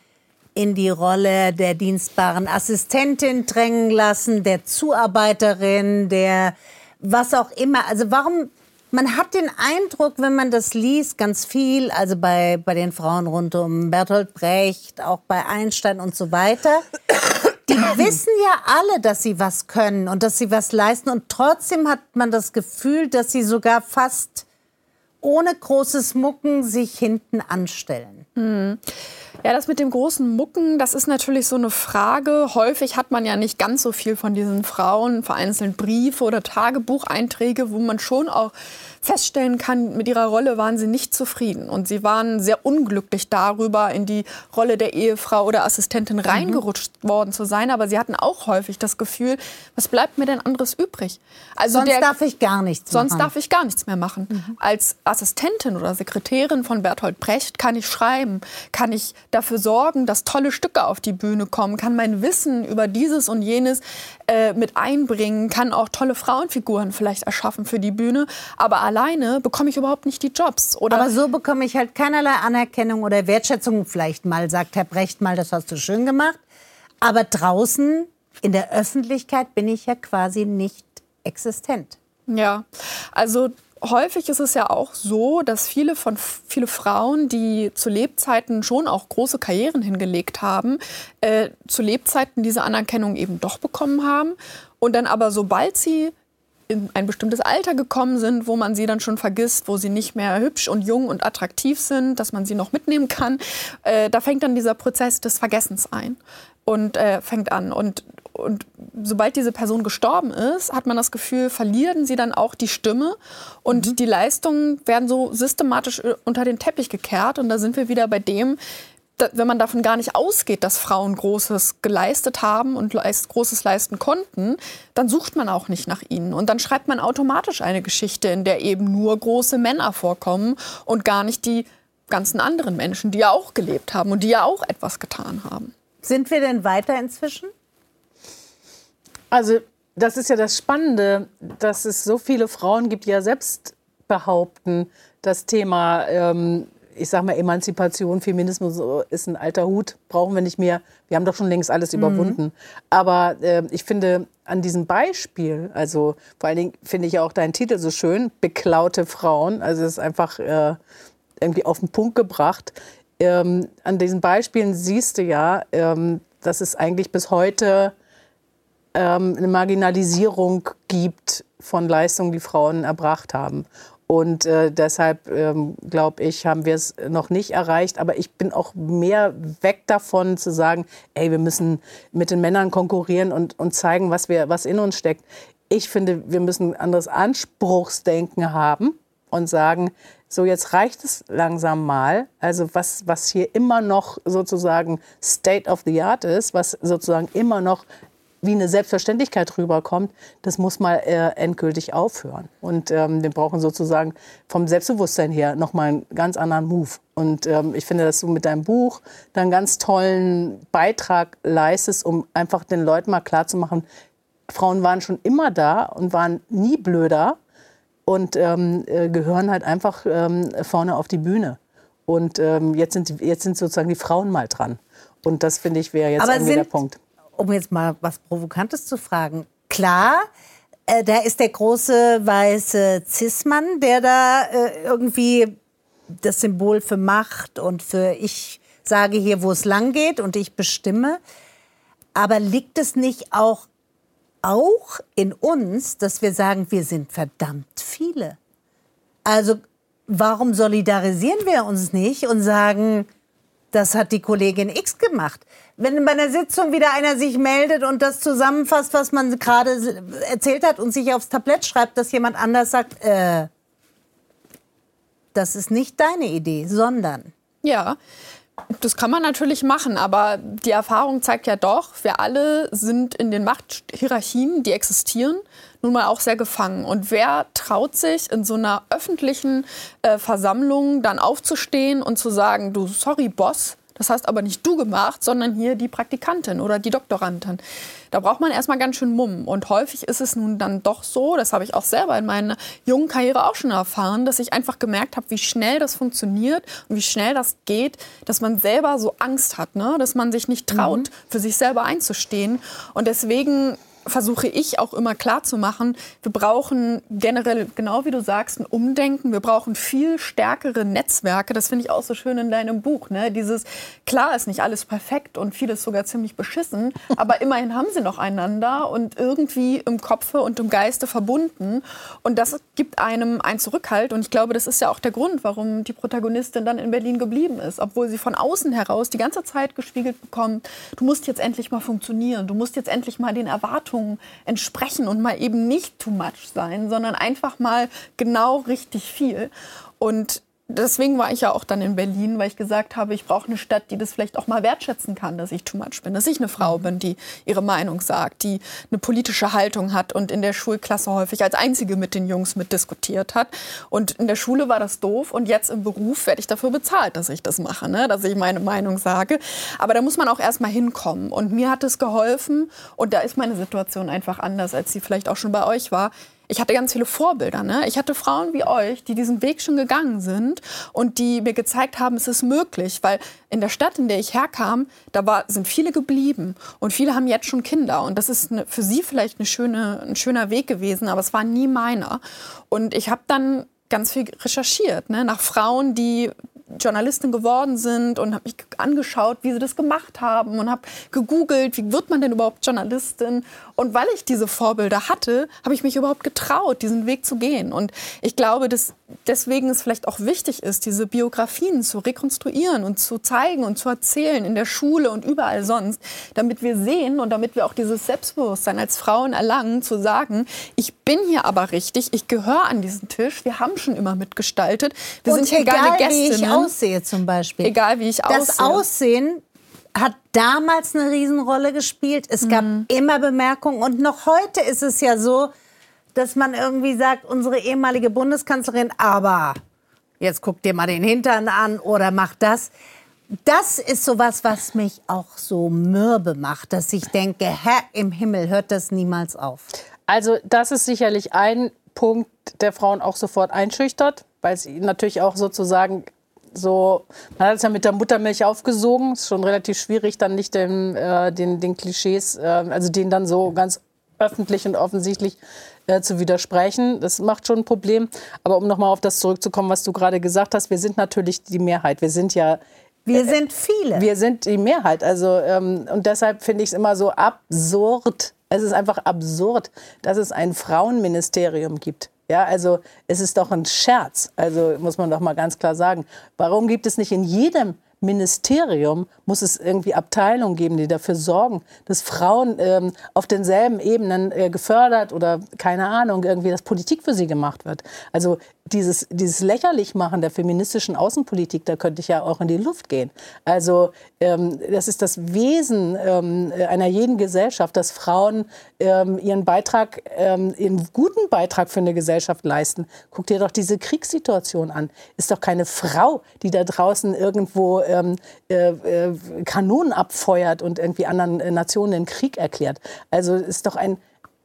in die Rolle der dienstbaren Assistentin drängen lassen, der Zuarbeiterin, der was auch immer. Also warum man hat den Eindruck, wenn man das liest, ganz viel, also bei, bei den Frauen rund um Bertolt Brecht, auch bei Einstein und so weiter, die *clears throat* wissen ja alle, dass sie was können und dass sie was leisten. Und trotzdem hat man das Gefühl, dass sie sogar fast ohne großes Mucken sich hinten anstellen. Mhm. Ja, das mit dem großen Mucken, das ist natürlich so eine Frage. Häufig hat man ja nicht ganz so viel von diesen Frauen, vereinzelt Briefe oder Tagebucheinträge, wo man schon auch feststellen kann, mit ihrer Rolle waren sie nicht zufrieden. Und sie waren sehr unglücklich darüber, in die Rolle der Ehefrau oder Assistentin mhm. reingerutscht worden zu sein. Aber sie hatten auch häufig das Gefühl, was bleibt mir denn anderes übrig? Also sonst der, darf ich gar nichts sonst machen. darf ich gar nichts mehr machen. Mhm. Als Assistentin oder Sekretärin von Bertolt Brecht kann ich schreiben, kann ich dafür sorgen, dass tolle Stücke auf die Bühne kommen, kann mein Wissen über dieses und jenes äh, mit einbringen, kann auch tolle Frauenfiguren vielleicht erschaffen für die Bühne. Aber alleine bekomme ich überhaupt nicht die Jobs. Oder Aber so bekomme ich halt keinerlei Anerkennung oder Wertschätzung. Vielleicht mal, sagt Herr Brecht mal, das hast du schön gemacht. Aber draußen in der Öffentlichkeit bin ich ja quasi nicht existent. Ja, also häufig ist es ja auch so, dass viele von viele Frauen, die zu Lebzeiten schon auch große Karrieren hingelegt haben, äh, zu Lebzeiten diese Anerkennung eben doch bekommen haben und dann aber sobald sie in ein bestimmtes Alter gekommen sind, wo man sie dann schon vergisst, wo sie nicht mehr hübsch und jung und attraktiv sind, dass man sie noch mitnehmen kann. Äh, da fängt dann dieser Prozess des Vergessens ein und äh, fängt an. Und, und sobald diese Person gestorben ist, hat man das Gefühl, verlieren sie dann auch die Stimme und mhm. die Leistungen werden so systematisch äh, unter den Teppich gekehrt. Und da sind wir wieder bei dem, wenn man davon gar nicht ausgeht, dass Frauen Großes geleistet haben und Großes leisten konnten, dann sucht man auch nicht nach ihnen. Und dann schreibt man automatisch eine Geschichte, in der eben nur große Männer vorkommen und gar nicht die ganzen anderen Menschen, die ja auch gelebt haben und die ja auch etwas getan haben. Sind wir denn weiter inzwischen? Also das ist ja das Spannende, dass es so viele Frauen gibt, die ja selbst behaupten, das Thema ähm, ich sag mal, Emanzipation, Feminismus ist ein alter Hut, brauchen wir nicht mehr. Wir haben doch schon längst alles mhm. überwunden. Aber äh, ich finde an diesem Beispiel, also vor allen Dingen finde ich auch deinen Titel so schön, beklaute Frauen, also es ist einfach äh, irgendwie auf den Punkt gebracht. Ähm, an diesen Beispielen siehst du ja, ähm, dass es eigentlich bis heute ähm, eine Marginalisierung gibt von Leistungen, die Frauen erbracht haben. Und äh, deshalb ähm, glaube ich, haben wir es noch nicht erreicht. Aber ich bin auch mehr weg davon zu sagen, ey, wir müssen mit den Männern konkurrieren und, und zeigen, was, wir, was in uns steckt. Ich finde, wir müssen ein anderes Anspruchsdenken haben und sagen, so jetzt reicht es langsam mal. Also was, was hier immer noch sozusagen State of the Art ist, was sozusagen immer noch wie eine Selbstverständlichkeit rüberkommt, das muss mal äh, endgültig aufhören. Und ähm, wir brauchen sozusagen vom Selbstbewusstsein her nochmal einen ganz anderen Move. Und ähm, ich finde, dass du mit deinem Buch da einen ganz tollen Beitrag leistest, um einfach den Leuten mal klarzumachen, Frauen waren schon immer da und waren nie blöder und ähm, äh, gehören halt einfach ähm, vorne auf die Bühne. Und ähm, jetzt, sind, jetzt sind sozusagen die Frauen mal dran. Und das finde ich wäre jetzt Aber irgendwie der Punkt um jetzt mal was Provokantes zu fragen, klar, äh, da ist der große weiße Cis-Mann, der da äh, irgendwie das Symbol für Macht und für ich sage hier, wo es lang geht und ich bestimme. Aber liegt es nicht auch, auch in uns, dass wir sagen, wir sind verdammt viele? Also warum solidarisieren wir uns nicht und sagen, das hat die Kollegin X gemacht. Wenn bei einer Sitzung wieder einer sich meldet und das zusammenfasst, was man gerade erzählt hat und sich aufs Tablett schreibt, dass jemand anders sagt, äh, das ist nicht deine Idee, sondern. Ja, das kann man natürlich machen, aber die Erfahrung zeigt ja doch, wir alle sind in den Machthierarchien, die existieren, nun mal auch sehr gefangen. Und wer traut sich in so einer öffentlichen äh, Versammlung dann aufzustehen und zu sagen, du, sorry, Boss, das hast aber nicht du gemacht, sondern hier die Praktikantin oder die Doktorandin. Da braucht man erstmal ganz schön Mumm. Und häufig ist es nun dann doch so, das habe ich auch selber in meiner jungen Karriere auch schon erfahren, dass ich einfach gemerkt habe, wie schnell das funktioniert und wie schnell das geht, dass man selber so Angst hat, ne? dass man sich nicht traut, mhm. für sich selber einzustehen. Und deswegen versuche ich auch immer klar zu machen, wir brauchen generell, genau wie du sagst, ein Umdenken. Wir brauchen viel stärkere Netzwerke. Das finde ich auch so schön in deinem Buch. Ne? Dieses, klar ist nicht alles perfekt und vieles sogar ziemlich beschissen, *laughs* aber immerhin haben sie noch einander und irgendwie im Kopfe und im Geiste verbunden. Und das gibt einem einen Zurückhalt. Und ich glaube, das ist ja auch der Grund, warum die Protagonistin dann in Berlin geblieben ist. Obwohl sie von außen heraus die ganze Zeit gespiegelt bekommt, du musst jetzt endlich mal funktionieren, du musst jetzt endlich mal den Erwartungen Erwartungen entsprechen und mal eben nicht too much sein, sondern einfach mal genau richtig viel. Und deswegen war ich ja auch dann in Berlin, weil ich gesagt habe, ich brauche eine Stadt, die das vielleicht auch mal wertschätzen kann, dass ich too much bin, dass ich eine Frau bin, die ihre Meinung sagt, die eine politische Haltung hat und in der Schulklasse häufig als einzige mit den Jungs mitdiskutiert hat. Und in der Schule war das doof und jetzt im Beruf werde ich dafür bezahlt, dass ich das mache, ne? dass ich meine Meinung sage. Aber da muss man auch erst mal hinkommen. Und mir hat es geholfen und da ist meine Situation einfach anders, als sie vielleicht auch schon bei euch war ich hatte ganz viele Vorbilder. Ne? Ich hatte Frauen wie euch, die diesen Weg schon gegangen sind und die mir gezeigt haben, es ist möglich. Weil in der Stadt, in der ich herkam, da war, sind viele geblieben und viele haben jetzt schon Kinder. Und das ist eine, für sie vielleicht eine schöne, ein schöner Weg gewesen, aber es war nie meiner. Und ich habe dann ganz viel recherchiert ne? nach Frauen, die Journalistin geworden sind und habe mich angeschaut, wie sie das gemacht haben und habe gegoogelt, wie wird man denn überhaupt Journalistin? Und weil ich diese Vorbilder hatte, habe ich mich überhaupt getraut, diesen Weg zu gehen. Und ich glaube, dass deswegen es vielleicht auch wichtig ist, diese Biografien zu rekonstruieren und zu zeigen und zu erzählen in der Schule und überall sonst, damit wir sehen und damit wir auch dieses Selbstbewusstsein als Frauen erlangen, zu sagen, ich bin hier aber richtig, ich gehöre an diesen Tisch, wir haben schon immer mitgestaltet, wir und sind hier keine Gästinnen aussehe zum Beispiel. Egal wie ich aussehe. Das Aussehen hat damals eine Riesenrolle gespielt. Es gab mhm. immer Bemerkungen und noch heute ist es ja so, dass man irgendwie sagt, unsere ehemalige Bundeskanzlerin, aber jetzt guck dir mal den Hintern an oder mach das. Das ist sowas, was mich auch so mürbe macht, dass ich denke, Herr im Himmel, hört das niemals auf. Also das ist sicherlich ein Punkt, der Frauen auch sofort einschüchtert, weil sie natürlich auch sozusagen so, man hat es ja mit der Muttermilch aufgesogen. Ist schon relativ schwierig, dann nicht den, äh, den, den Klischees, äh, also denen dann so ganz öffentlich und offensichtlich äh, zu widersprechen. Das macht schon ein Problem. Aber um nochmal auf das zurückzukommen, was du gerade gesagt hast, wir sind natürlich die Mehrheit. Wir sind ja wir sind viele. Wir sind die Mehrheit. Also, ähm, und deshalb finde ich es immer so absurd. Es ist einfach absurd, dass es ein Frauenministerium gibt. Ja, also es ist doch ein Scherz. Also muss man doch mal ganz klar sagen. Warum gibt es nicht in jedem Ministerium muss es irgendwie Abteilungen geben, die dafür sorgen, dass Frauen ähm, auf denselben Ebenen äh, gefördert oder keine Ahnung, irgendwie, dass Politik für sie gemacht wird. Also dieses, dieses Lächerlichmachen der feministischen Außenpolitik, da könnte ich ja auch in die Luft gehen. Also ähm, das ist das Wesen ähm, einer jeden Gesellschaft, dass Frauen ähm, ihren Beitrag, ähm, ihren guten Beitrag für eine Gesellschaft leisten. Guck dir doch diese Kriegssituation an. Ist doch keine Frau, die da draußen irgendwo ähm, äh, äh, Kanonen abfeuert und irgendwie anderen äh, Nationen den Krieg erklärt. Also ist doch ein,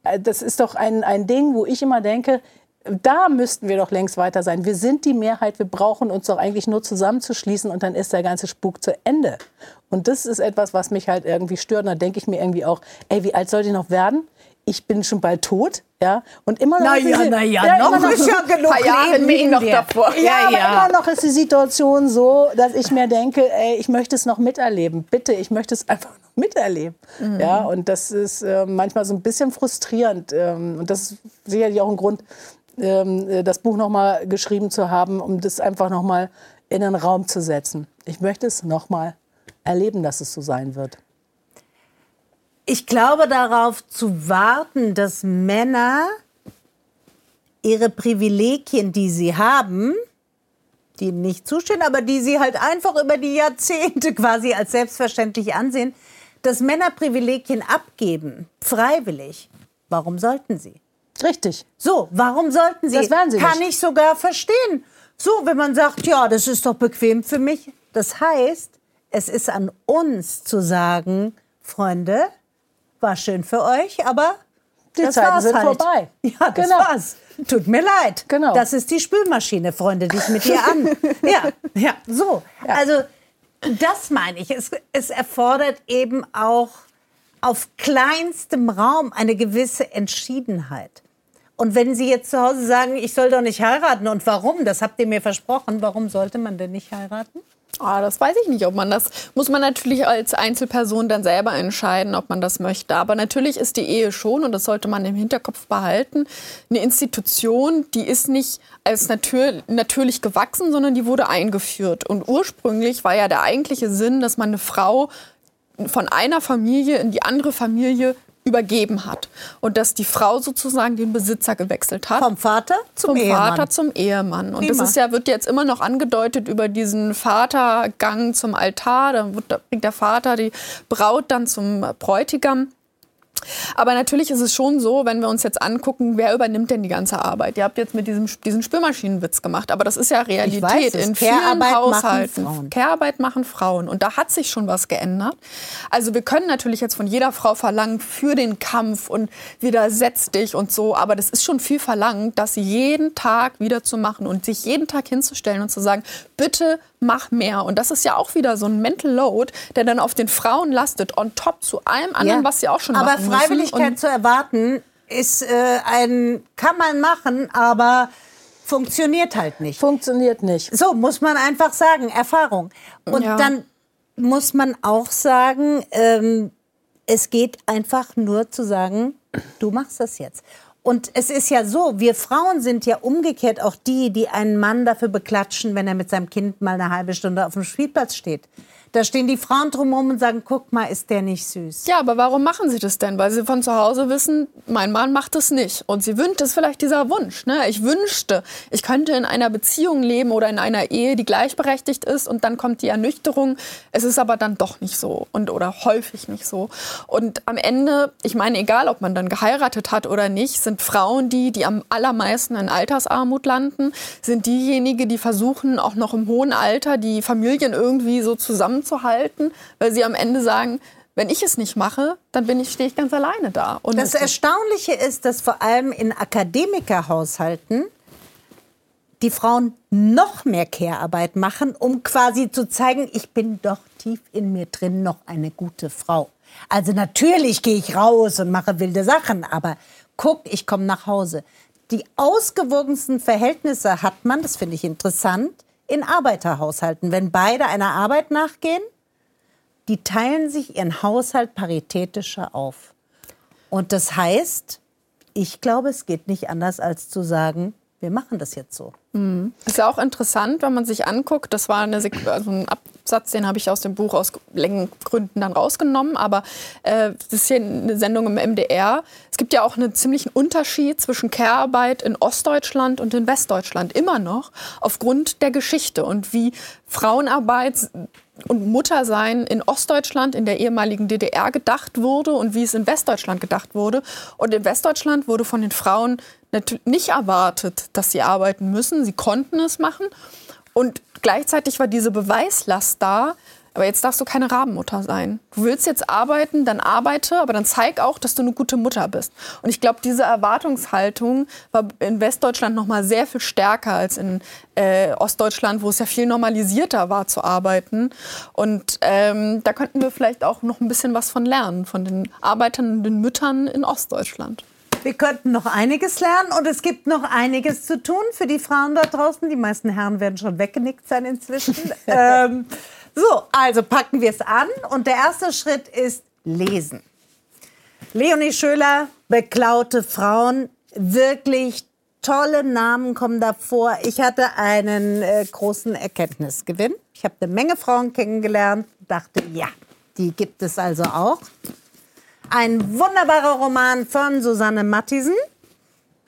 äh, das ist doch ein, ein Ding, wo ich immer denke, da müssten wir doch längst weiter sein. Wir sind die Mehrheit, wir brauchen uns doch eigentlich nur zusammenzuschließen und dann ist der ganze Spuk zu Ende. Und das ist etwas, was mich halt irgendwie stört. Und da denke ich mir irgendwie auch, ey, wie alt soll die noch werden? Ich bin schon bald tot, ja. Und immer noch. Naja, naja, ja, noch, noch ist ja *laughs* genug Leben bin noch davor. Ja, ja, aber immer noch ist die Situation so, dass ich mir denke, ey, ich möchte es noch miterleben. Bitte, ich möchte es einfach noch miterleben. Mhm. Ja, und das ist äh, manchmal so ein bisschen frustrierend. Ähm, und das ist sicherlich auch ein Grund, das Buch noch mal geschrieben zu haben, um das einfach noch mal in den Raum zu setzen. Ich möchte es noch mal erleben, dass es so sein wird. Ich glaube darauf zu warten, dass Männer ihre Privilegien, die sie haben, die nicht zustehen, aber die sie halt einfach über die Jahrzehnte quasi als selbstverständlich ansehen, dass Männer Privilegien abgeben, freiwillig. Warum sollten sie? Richtig. So, warum sollten Sie? Das werden Sie Kann nicht. ich sogar verstehen. So, wenn man sagt, ja, das ist doch bequem für mich. Das heißt, es ist an uns zu sagen, Freunde, war schön für euch, aber die das Zeiten sind halt. vorbei. *laughs* Ja, das genau. war's. Tut mir leid. Genau. Das ist die Spülmaschine, Freunde, dich mit dir an. *laughs* ja, ja, so. Ja. Also, das meine ich. Es, es erfordert eben auch auf kleinstem Raum eine gewisse Entschiedenheit. Und wenn Sie jetzt zu Hause sagen, ich soll doch nicht heiraten und warum, das habt ihr mir versprochen, warum sollte man denn nicht heiraten? Ah, das weiß ich nicht, ob man das muss man natürlich als Einzelperson dann selber entscheiden, ob man das möchte. Aber natürlich ist die Ehe schon und das sollte man im Hinterkopf behalten. Eine Institution, die ist nicht als natür natürlich gewachsen, sondern die wurde eingeführt. Und ursprünglich war ja der eigentliche Sinn, dass man eine Frau von einer Familie in die andere Familie übergeben hat und dass die Frau sozusagen den Besitzer gewechselt hat. Vom Vater zum Vom Ehemann. Vater zum Ehemann. Und Prima. das ist ja, wird jetzt immer noch angedeutet über diesen Vatergang zum Altar. Dann bringt der Vater die Braut dann zum Bräutigam. Aber natürlich ist es schon so, wenn wir uns jetzt angucken, wer übernimmt denn die ganze Arbeit? Ihr habt jetzt mit diesem diesen Spülmaschinenwitz gemacht, aber das ist ja Realität weiß, in vielen Haushalten. Machen Care-Arbeit machen Frauen und da hat sich schon was geändert. Also wir können natürlich jetzt von jeder Frau verlangen für den Kampf und widersetz dich und so, aber das ist schon viel verlangt, das jeden Tag wieder zu machen und sich jeden Tag hinzustellen und zu sagen, bitte mach mehr. Und das ist ja auch wieder so ein Mental Load, der dann auf den Frauen lastet, on top zu allem anderen, ja. was sie auch schon aber machen Freiwilligkeit zu erwarten, ist äh, ein, kann man machen, aber funktioniert halt nicht. Funktioniert nicht. So, muss man einfach sagen, Erfahrung. Und ja. dann muss man auch sagen, ähm, es geht einfach nur zu sagen, du machst das jetzt. Und es ist ja so, wir Frauen sind ja umgekehrt auch die, die einen Mann dafür beklatschen, wenn er mit seinem Kind mal eine halbe Stunde auf dem Spielplatz steht. Da stehen die Frauen drumherum und sagen, guck mal, ist der nicht süß. Ja, aber warum machen sie das denn? Weil sie von zu Hause wissen, mein Mann macht das nicht. Und sie wünscht, ist vielleicht dieser Wunsch. Ne? Ich wünschte, ich könnte in einer Beziehung leben oder in einer Ehe, die gleichberechtigt ist. Und dann kommt die Ernüchterung. Es ist aber dann doch nicht so. Und, oder häufig nicht so. Und am Ende, ich meine, egal, ob man dann geheiratet hat oder nicht, sind Frauen die, die am allermeisten in Altersarmut landen, sind diejenigen, die versuchen, auch noch im hohen Alter die Familien irgendwie so zusammen zusammenzuhalten, weil sie am Ende sagen, wenn ich es nicht mache, dann bin ich, stehe ich ganz alleine da. Und das Erstaunliche ist, dass vor allem in Akademikerhaushalten die Frauen noch mehr Care-Arbeit machen, um quasi zu zeigen, ich bin doch tief in mir drin noch eine gute Frau. Also natürlich gehe ich raus und mache wilde Sachen, aber guck, ich komme nach Hause. Die ausgewogensten Verhältnisse hat man, das finde ich interessant, in Arbeiterhaushalten. Wenn beide einer Arbeit nachgehen, die teilen sich ihren Haushalt paritätischer auf. Und das heißt, ich glaube, es geht nicht anders, als zu sagen, wir machen das jetzt so. Mhm. Ist ja auch interessant, wenn man sich anguckt, das war eine, also ein Absatz, den habe ich aus dem Buch aus Längengründen dann rausgenommen, aber äh, das ist hier eine Sendung im MDR. Es gibt ja auch einen ziemlichen Unterschied zwischen Care-Arbeit in Ostdeutschland und in Westdeutschland immer noch, aufgrund der Geschichte und wie Frauenarbeit und Muttersein in Ostdeutschland, in der ehemaligen DDR gedacht wurde und wie es in Westdeutschland gedacht wurde. Und in Westdeutschland wurde von den Frauen nicht erwartet, dass sie arbeiten müssen. Sie konnten es machen. Und gleichzeitig war diese Beweislast da, aber jetzt darfst du keine Rabenmutter sein. Du willst jetzt arbeiten, dann arbeite, aber dann zeig auch, dass du eine gute Mutter bist. Und ich glaube, diese Erwartungshaltung war in Westdeutschland noch mal sehr viel stärker als in äh, Ostdeutschland, wo es ja viel normalisierter war zu arbeiten. Und ähm, da könnten wir vielleicht auch noch ein bisschen was von lernen, von den arbeitenden Müttern in Ostdeutschland. Wir könnten noch einiges lernen und es gibt noch einiges zu tun für die Frauen da draußen. Die meisten Herren werden schon weggenickt sein inzwischen. *laughs* ähm, so, also packen wir es an und der erste Schritt ist Lesen. Leonie Schöler, beklaute Frauen, wirklich tolle Namen kommen davor. Ich hatte einen äh, großen Erkenntnisgewinn. Ich habe eine Menge Frauen kennengelernt, dachte, ja, die gibt es also auch. Ein wunderbarer Roman von Susanne Mattisen.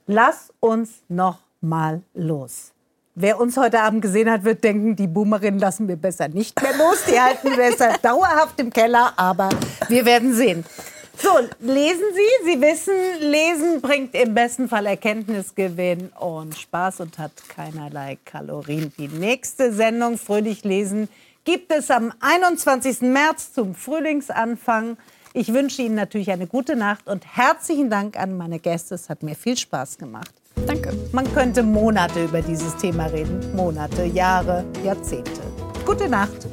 Lass uns noch mal los. Wer uns heute Abend gesehen hat, wird denken, die Boomerin lassen wir besser nicht mehr los. Die halten wir besser *laughs* dauerhaft im Keller, aber wir werden sehen. So, lesen Sie. Sie wissen, Lesen bringt im besten Fall Erkenntnisgewinn und Spaß und hat keinerlei Kalorien. Die nächste Sendung Fröhlich lesen gibt es am 21. März zum Frühlingsanfang. Ich wünsche Ihnen natürlich eine gute Nacht und herzlichen Dank an meine Gäste. Es hat mir viel Spaß gemacht. Danke. Man könnte Monate über dieses Thema reden. Monate, Jahre, Jahrzehnte. Gute Nacht.